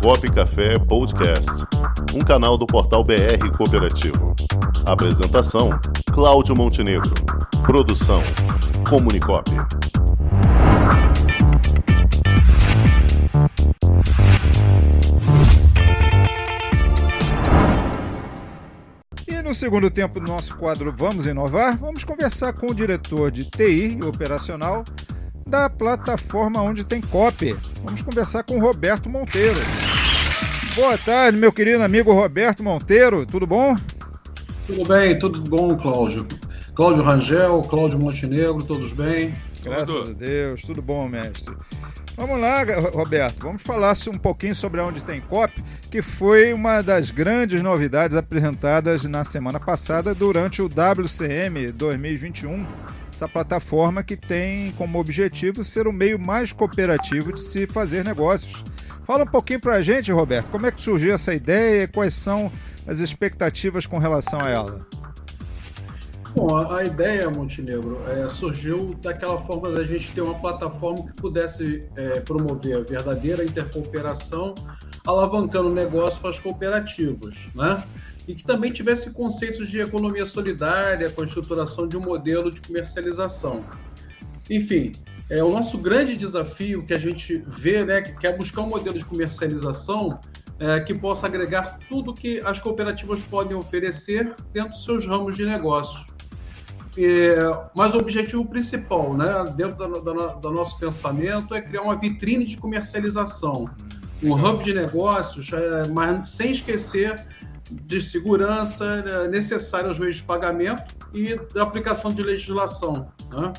Comunicop Café Podcast, um canal do portal BR Cooperativo. Apresentação: Cláudio Montenegro. Produção: Comunicop. No segundo tempo do nosso quadro Vamos Inovar, vamos conversar com o diretor de TI e operacional da plataforma onde tem copy. Vamos conversar com Roberto Monteiro. Boa tarde, meu querido amigo Roberto Monteiro, tudo bom? Tudo bem, tudo bom, Cláudio. Cláudio Rangel, Cláudio Montenegro, todos bem? Graças a Deus, tudo bom, mestre. Vamos lá, Roberto, vamos falar um pouquinho sobre onde tem COP, que foi uma das grandes novidades apresentadas na semana passada durante o WCM 2021 essa plataforma que tem como objetivo ser o meio mais cooperativo de se fazer negócios. Fala um pouquinho para a gente, Roberto, como é que surgiu essa ideia e quais são as expectativas com relação a ela? Bom, a, ideia, Montenegro, é, surgiu daquela forma da gente ter uma plataforma que pudesse é, promover a verdadeira intercooperação, alavancando o negócio para as cooperativas, né? e que também tivesse conceitos de economia solidária, com a estruturação de um modelo de comercialização. Enfim, é o nosso grande desafio que a gente vê, né, que é buscar um modelo de comercialização é, que possa agregar tudo que as cooperativas podem oferecer dentro dos seus ramos de negócio. É, mas o objetivo principal, né, dentro do nosso pensamento, é criar uma vitrine de comercialização, um hub de negócios, é, mas sem esquecer de segurança né, necessária aos meios de pagamento e da aplicação de legislação, né?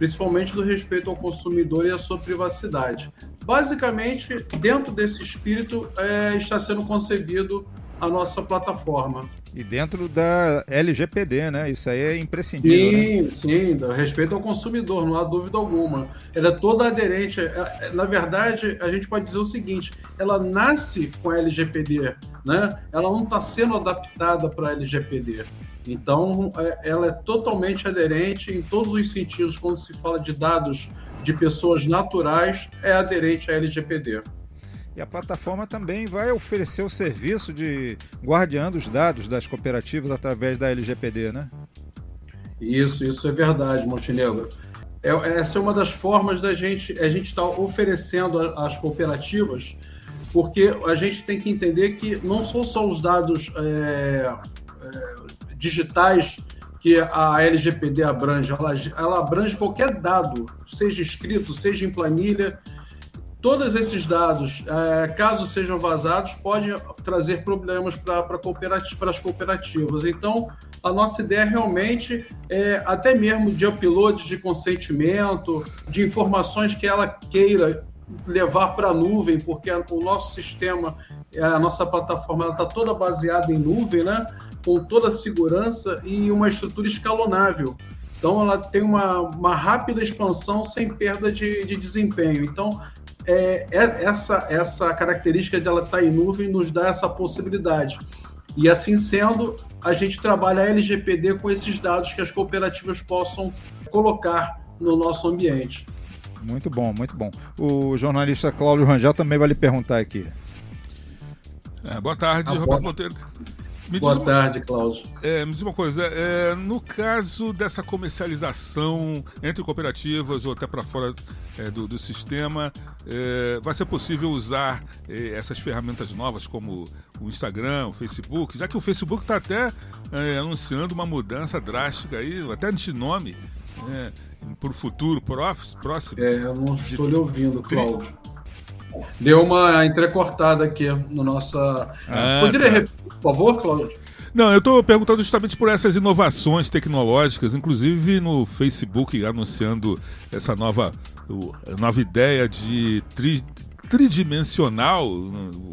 Principalmente do respeito ao consumidor e à sua privacidade. Basicamente, dentro desse espírito, é, está sendo concebido a nossa plataforma. E dentro da LGPD, né? Isso aí é imprescindível. Sim, né? sim, respeito ao consumidor, não há dúvida alguma. Ela é toda aderente. É, é, na verdade, a gente pode dizer o seguinte: ela nasce com a LGPD, né? Ela não está sendo adaptada para a LGPD. Então, é, ela é totalmente aderente em todos os sentidos. Quando se fala de dados de pessoas naturais, é aderente à LGPD. E a plataforma também vai oferecer o serviço de guardiã dos dados das cooperativas através da LGPD, né? Isso, isso é verdade, Montenegro. É, essa é uma das formas da gente a gente estar tá oferecendo às cooperativas, porque a gente tem que entender que não são só os dados é, é, digitais que a LGPD abrange, ela, ela abrange qualquer dado, seja escrito, seja em planilha, todos esses dados, é, caso sejam vazados, podem trazer problemas para as cooperativas. Então, a nossa ideia realmente é até mesmo de upload de consentimento, de informações que ela queira levar para a nuvem, porque o nosso sistema, a nossa plataforma está toda baseada em nuvem, né? Com toda a segurança e uma estrutura escalonável. Então, ela tem uma, uma rápida expansão sem perda de, de desempenho. Então, é, é, essa, essa característica de ela estar tá em nuvem nos dá essa possibilidade. E assim sendo, a gente trabalha a LGPD com esses dados que as cooperativas possam colocar no nosso ambiente. Muito bom, muito bom. O jornalista Cláudio Rangel também vai lhe perguntar aqui. É, boa tarde, Roberto Monteiro. Me Boa uma, tarde, Cláudio. É, me diz uma coisa, é, no caso dessa comercialização entre cooperativas ou até para fora é, do, do, sistema, é, vai ser possível usar é, essas ferramentas novas como o Instagram, o Facebook, já que o Facebook está até é, anunciando uma mudança drástica aí, até de nome, né, para o futuro próximo. É, eu não estou lhe ouvindo, Cláudio. Deu uma entrecortada aqui no nossa. Ah, Poderia tá. repetir, por favor, Cláudio? Não, eu estou perguntando justamente por essas inovações tecnológicas, inclusive no Facebook anunciando essa nova, nova ideia de tri, tridimensional.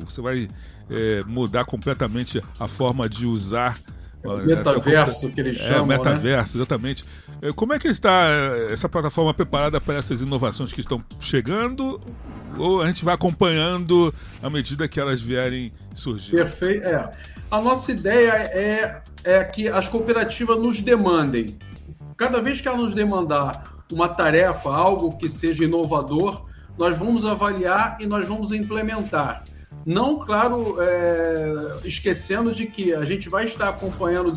Você vai é, mudar completamente a forma de usar. É metaverso que eles é, chamam. É, metaverso, né? exatamente. É, como é que está é, essa plataforma preparada para essas inovações que estão chegando? Ou a gente vai acompanhando à medida que elas vierem surgir? Perfeito. É. A nossa ideia é, é que as cooperativas nos demandem. Cada vez que ela nos demandar uma tarefa, algo que seja inovador, nós vamos avaliar e nós vamos implementar. Não, claro, é, esquecendo de que a gente vai estar acompanhando,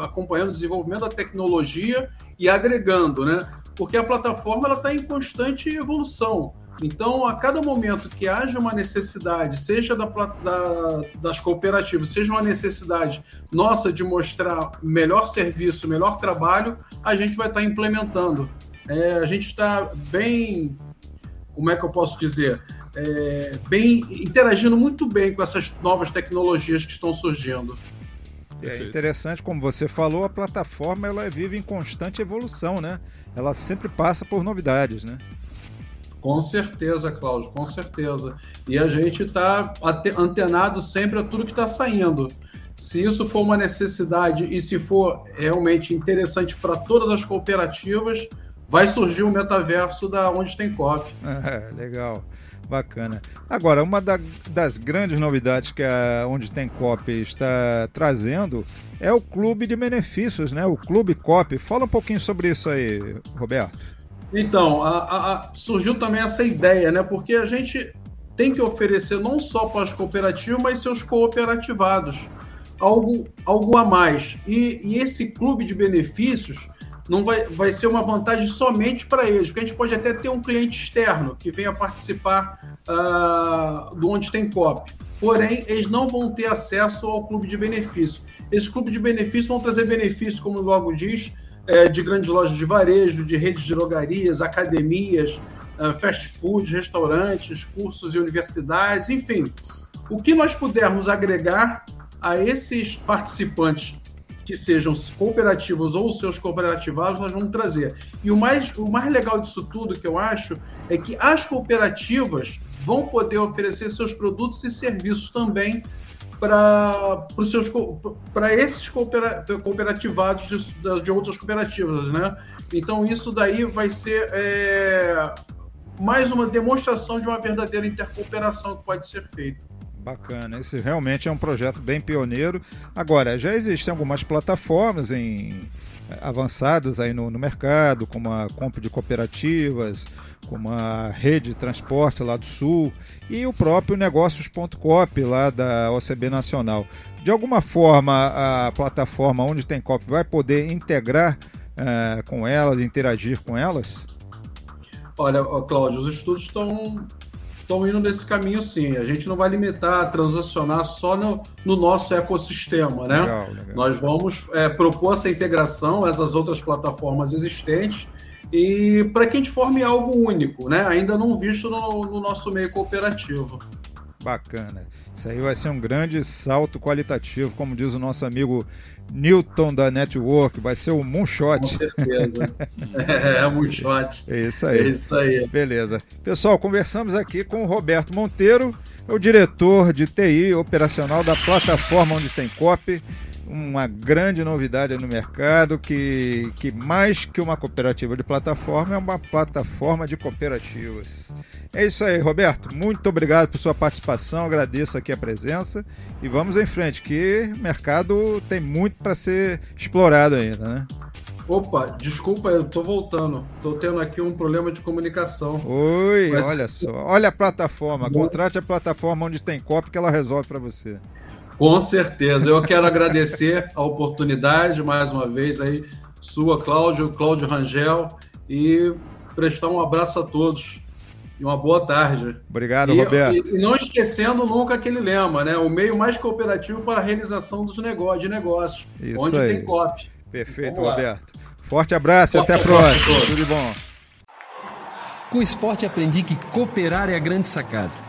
acompanhando o desenvolvimento da tecnologia e agregando, né? Porque a plataforma está em constante evolução. Então, a cada momento que haja uma necessidade, seja da, da, das cooperativas, seja uma necessidade nossa de mostrar melhor serviço, melhor trabalho, a gente vai estar implementando. É, a gente está bem, como é que eu posso dizer? É, bem interagindo muito bem com essas novas tecnologias que estão surgindo. É interessante, como você falou, a plataforma ela vive em constante evolução, né? Ela sempre passa por novidades, né? Com certeza, Cláudio, com certeza. E a gente está antenado sempre a tudo que está saindo. Se isso for uma necessidade e se for realmente interessante para todas as cooperativas, vai surgir o um metaverso da onde tem COP. É, legal. Bacana. Agora, uma da, das grandes novidades que a Onde Tem Cop está trazendo é o clube de benefícios, né? O Clube Cop. Fala um pouquinho sobre isso aí, Roberto. Então, a, a, surgiu também essa ideia, né? Porque a gente tem que oferecer não só para as cooperativas, mas seus cooperativados algo, algo a mais. E, e esse clube de benefícios não vai, vai ser uma vantagem somente para eles, porque a gente pode até ter um cliente externo que venha participar uh, do onde tem COP. Porém, eles não vão ter acesso ao clube de benefício. Esse clube de benefício vão trazer benefícios, como logo diz, é, de grandes lojas de varejo, de redes de drogarias, academias, uh, fast food, restaurantes, cursos e universidades, enfim. O que nós pudermos agregar a esses participantes que sejam cooperativos ou seus cooperativados, nós vamos trazer. E o mais, o mais legal disso tudo que eu acho é que as cooperativas vão poder oferecer seus produtos e serviços também para esses cooperativados de, de, outras cooperativas, né? Então isso daí vai ser é, mais uma demonstração de uma verdadeira intercooperação que pode ser feita. Bacana, esse realmente é um projeto bem pioneiro. Agora, já existem algumas plataformas em, eh, avançadas aí no, no mercado, como a compra de cooperativas, como a rede de transporte lá do Sul e o próprio negócios.cop lá da OCB Nacional. De alguma forma, a plataforma onde tem COP vai poder integrar uh, com elas, interagir com elas? Olha, Cláudio, os estudos estão estão indo nesse caminho sim. A gente não vai limitar, transacionar só no, no nosso ecossistema, né? Legal, legal. Nós vamos é, propor essa integração, essas outras plataformas existentes, e para que a gente forme algo único, né? Ainda não visto no, no nosso meio cooperativo. Bacana. Isso aí vai ser um grande salto qualitativo, como diz o nosso amigo Newton da Network, vai ser o Moonshot. Com certeza. é, é Moonshot. É isso aí. É isso aí. Beleza. Pessoal, conversamos aqui com o Roberto Monteiro, é o diretor de TI operacional da plataforma onde tem COP uma grande novidade no mercado que, que mais que uma cooperativa de plataforma é uma plataforma de cooperativas. É isso aí, Roberto. Muito obrigado por sua participação. Agradeço aqui a presença e vamos em frente, que o mercado tem muito para ser explorado ainda, né? Opa, desculpa, eu tô voltando. Tô tendo aqui um problema de comunicação. Oi, Mas... olha só. Olha a plataforma. Contrate a plataforma onde tem copy que ela resolve para você. Com certeza. Eu quero agradecer a oportunidade mais uma vez aí, sua, Cláudio, Cláudio Rangel, e prestar um abraço a todos. E uma boa tarde. Obrigado, e, Roberto. E, e, não esquecendo nunca aquele lema, né? O meio mais cooperativo para a realização dos negócios, de negócios. Isso onde aí. tem COP. Perfeito, Roberto. Forte abraço Forte e até a próxima. Tudo de bom. Com o esporte aprendi que cooperar é a grande sacada